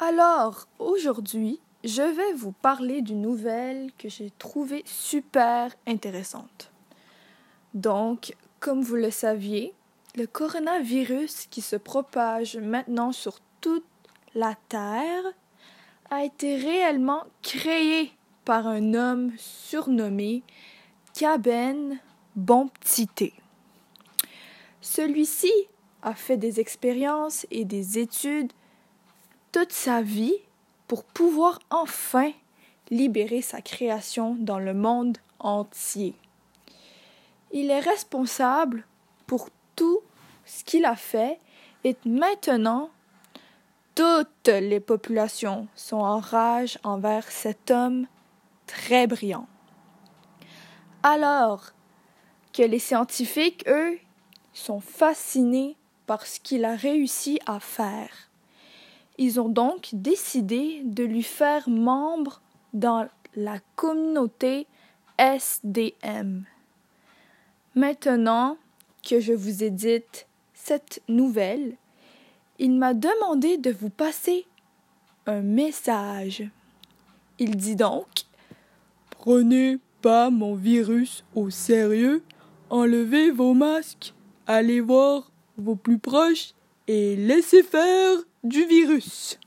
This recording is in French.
Alors, aujourd'hui, je vais vous parler d'une nouvelle que j'ai trouvée super intéressante. Donc, comme vous le saviez, le coronavirus qui se propage maintenant sur toute la Terre a été réellement créé par un homme surnommé Caben Bomptité. Celui-ci a fait des expériences et des études toute sa vie pour pouvoir enfin libérer sa création dans le monde entier. Il est responsable pour tout ce qu'il a fait et maintenant toutes les populations sont en rage envers cet homme très brillant. Alors que les scientifiques, eux, sont fascinés par ce qu'il a réussi à faire. Ils ont donc décidé de lui faire membre dans la communauté SDM. Maintenant que je vous ai dit cette nouvelle, il m'a demandé de vous passer un message. Il dit donc Prenez pas mon virus au sérieux, enlevez vos masques, allez voir vos plus proches et laissez faire du virus.